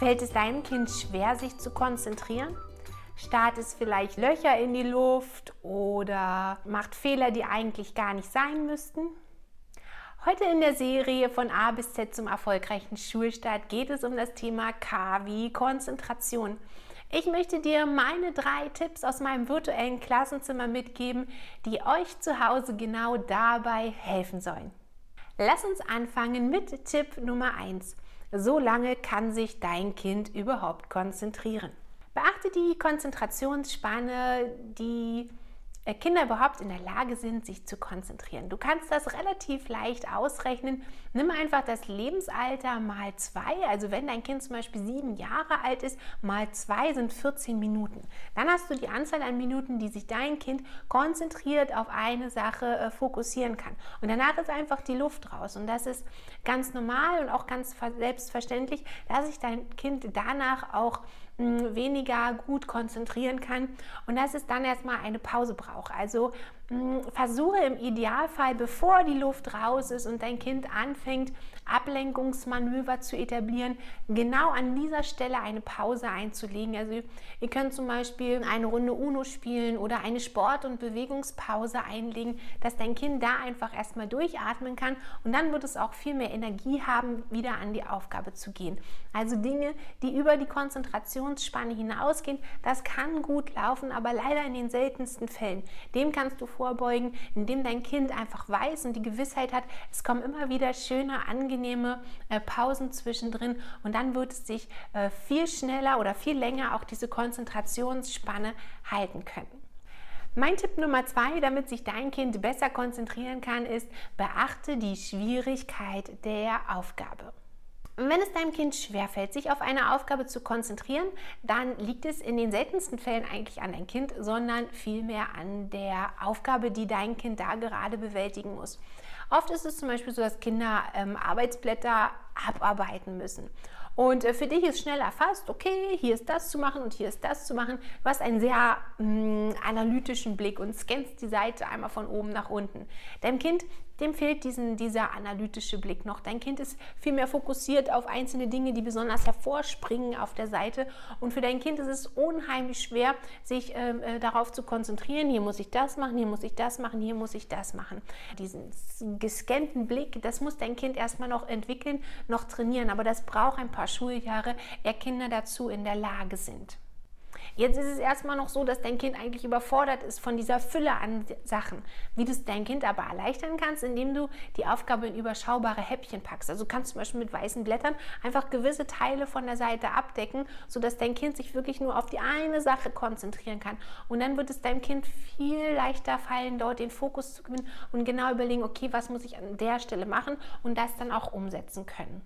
Fällt es deinem Kind schwer, sich zu konzentrieren? Starrt es vielleicht Löcher in die Luft oder macht Fehler, die eigentlich gar nicht sein müssten? Heute in der Serie von A bis Z zum erfolgreichen Schulstart geht es um das Thema K wie Konzentration. Ich möchte dir meine drei Tipps aus meinem virtuellen Klassenzimmer mitgeben, die euch zu Hause genau dabei helfen sollen. Lass uns anfangen mit Tipp Nummer 1. So lange kann sich dein Kind überhaupt konzentrieren. Beachte die Konzentrationsspanne, die Kinder überhaupt in der Lage sind, sich zu konzentrieren. Du kannst das relativ leicht ausrechnen. Nimm einfach das Lebensalter mal zwei. Also wenn dein Kind zum Beispiel sieben Jahre alt ist, mal zwei sind 14 Minuten. Dann hast du die Anzahl an Minuten, die sich dein Kind konzentriert auf eine Sache äh, fokussieren kann. Und danach ist einfach die Luft raus. Und das ist ganz normal und auch ganz selbstverständlich, dass sich dein Kind danach auch weniger gut konzentrieren kann und dass es dann erstmal eine Pause braucht. Also versuche im Idealfall, bevor die Luft raus ist und dein Kind anfängt, Ablenkungsmanöver zu etablieren, genau an dieser Stelle eine Pause einzulegen. Also ihr könnt zum Beispiel eine Runde UNO spielen oder eine Sport- und Bewegungspause einlegen, dass dein Kind da einfach erstmal durchatmen kann und dann wird es auch viel mehr Energie haben, wieder an die Aufgabe zu gehen. Also Dinge, die über die Konzentrationsspanne hinausgehen, das kann gut laufen, aber leider in den seltensten Fällen. Dem kannst du vorbeugen, indem dein Kind einfach weiß und die Gewissheit hat, es kommen immer wieder schöne, angenehme äh, Pausen zwischendrin und dann wird es sich äh, viel schneller oder viel länger auch diese Konzentrationsspanne halten können. Mein Tipp Nummer zwei, damit sich dein Kind besser konzentrieren kann, ist, beachte die Schwierigkeit der Aufgabe. Wenn es deinem Kind schwerfällt, sich auf eine Aufgabe zu konzentrieren, dann liegt es in den seltensten Fällen eigentlich an dein Kind, sondern vielmehr an der Aufgabe, die dein Kind da gerade bewältigen muss. Oft ist es zum Beispiel so, dass Kinder ähm, Arbeitsblätter abarbeiten müssen. Und äh, für dich ist schnell erfasst, okay, hier ist das zu machen und hier ist das zu machen. Du hast einen sehr mh, mm, analytischen Blick und scannst die Seite einmal von oben nach unten. Deinem Kind, dem fehlt diesen, dieser analytische Blick noch. Dein Kind ist viel mehr fokussiert auf einzelne Dinge, die besonders hervorspringen auf der Seite. Und für dein Kind ist es unheimlich schwer, sich ähm, äh, darauf zu konzentrieren. Hier muss ich das machen, hier muss ich das machen, hier muss ich das machen. Diesen gescannten Blick, das muss dein Kind erstmal noch entwickeln, noch trainieren. Aber das braucht ein paar Schuljahre, ehe Kinder dazu in der Lage sind. Jetzt ist es erstmal noch so, dass dein Kind eigentlich überfordert ist von dieser Fülle an Sachen. Wie du es dein Kind aber erleichtern kannst, indem du die Aufgabe in überschaubare Häppchen packst. Also du kannst zum Beispiel mit weißen Blättern einfach gewisse Teile von der Seite abdecken, sodass dein Kind sich wirklich nur auf die eine Sache konzentrieren kann. Und dann wird es deinem Kind viel leichter fallen, dort den Fokus zu gewinnen und genau überlegen, okay, was muss ich an der Stelle machen und das dann auch umsetzen können.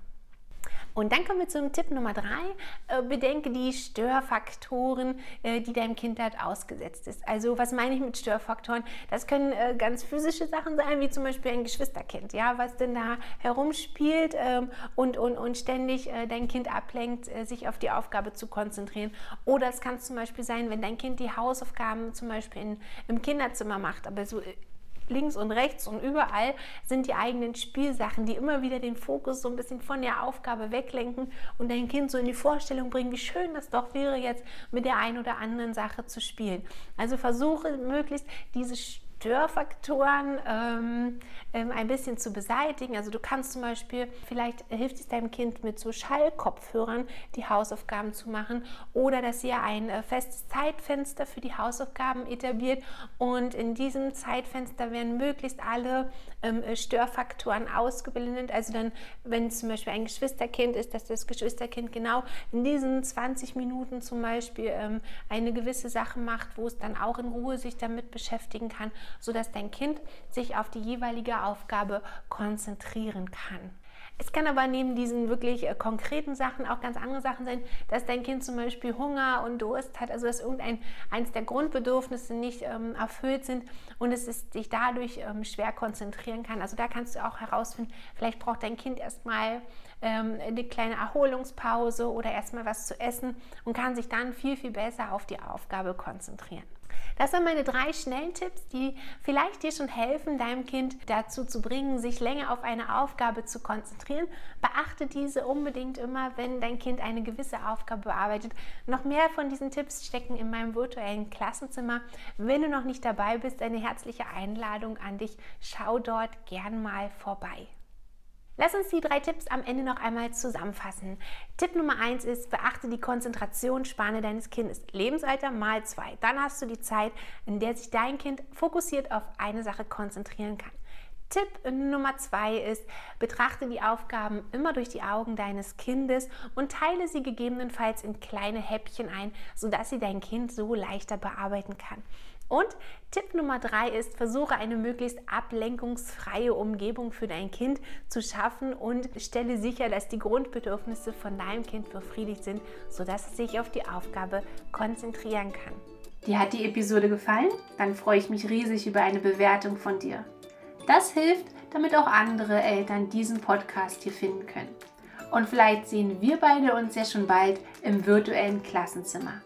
Und dann kommen wir zum Tipp Nummer drei. Äh, bedenke die Störfaktoren, äh, die deinem Kind halt ausgesetzt ist. Also was meine ich mit Störfaktoren? Das können äh, ganz physische Sachen sein, wie zum Beispiel ein Geschwisterkind, ja, was denn da herumspielt ähm, und, und, und ständig dein Kind ablenkt, sich auf die Aufgabe zu konzentrieren. Oder es kann zum Beispiel sein, wenn dein Kind die Hausaufgaben zum Beispiel in, im Kinderzimmer macht, aber so links und rechts und überall sind die eigenen Spielsachen, die immer wieder den Fokus so ein bisschen von der Aufgabe weglenken und dein Kind so in die Vorstellung bringen, wie schön das doch wäre, jetzt mit der einen oder anderen Sache zu spielen. Also versuche möglichst diese Störfaktoren ähm, ähm, ein bisschen zu beseitigen. Also du kannst zum Beispiel, vielleicht hilft es deinem Kind mit so Schallkopfhörern die Hausaufgaben zu machen oder dass ihr ein äh, festes Zeitfenster für die Hausaufgaben etabliert und in diesem Zeitfenster werden möglichst alle ähm, äh, Störfaktoren ausgeblendet. Also dann, wenn zum Beispiel ein Geschwisterkind ist, dass das Geschwisterkind genau in diesen 20 Minuten zum Beispiel ähm, eine gewisse Sache macht, wo es dann auch in Ruhe sich damit beschäftigen kann sodass dein Kind sich auf die jeweilige Aufgabe konzentrieren kann. Es kann aber neben diesen wirklich äh, konkreten Sachen auch ganz andere Sachen sein, dass dein Kind zum Beispiel Hunger und Durst hat, also dass irgendein eines der Grundbedürfnisse nicht ähm, erfüllt sind und es ist, sich dadurch ähm, schwer konzentrieren kann. Also da kannst du auch herausfinden, vielleicht braucht dein Kind erstmal ähm, eine kleine Erholungspause oder erstmal was zu essen und kann sich dann viel, viel besser auf die Aufgabe konzentrieren. Das sind meine drei schnellen Tipps, die vielleicht dir schon helfen, deinem Kind dazu zu bringen, sich länger auf eine Aufgabe zu konzentrieren. Beachte diese unbedingt immer, wenn dein Kind eine gewisse Aufgabe bearbeitet. Noch mehr von diesen Tipps stecken in meinem virtuellen Klassenzimmer. Wenn du noch nicht dabei bist, eine herzliche Einladung an dich. Schau dort gern mal vorbei. Lass uns die drei Tipps am Ende noch einmal zusammenfassen. Tipp Nummer eins ist, beachte die Konzentrationsspanne deines Kindes. Lebensalter mal zwei. Dann hast du die Zeit, in der sich dein Kind fokussiert auf eine Sache konzentrieren kann. Tipp Nummer zwei ist, betrachte die Aufgaben immer durch die Augen deines Kindes und teile sie gegebenenfalls in kleine Häppchen ein, sodass sie dein Kind so leichter bearbeiten kann. Und Tipp Nummer drei ist, versuche eine möglichst ablenkungsfreie Umgebung für dein Kind zu schaffen und stelle sicher, dass die Grundbedürfnisse von deinem Kind befriedigt sind, sodass es sich auf die Aufgabe konzentrieren kann. Dir hat die Episode gefallen? Dann freue ich mich riesig über eine Bewertung von dir. Das hilft, damit auch andere Eltern diesen Podcast hier finden können. Und vielleicht sehen wir beide uns ja schon bald im virtuellen Klassenzimmer.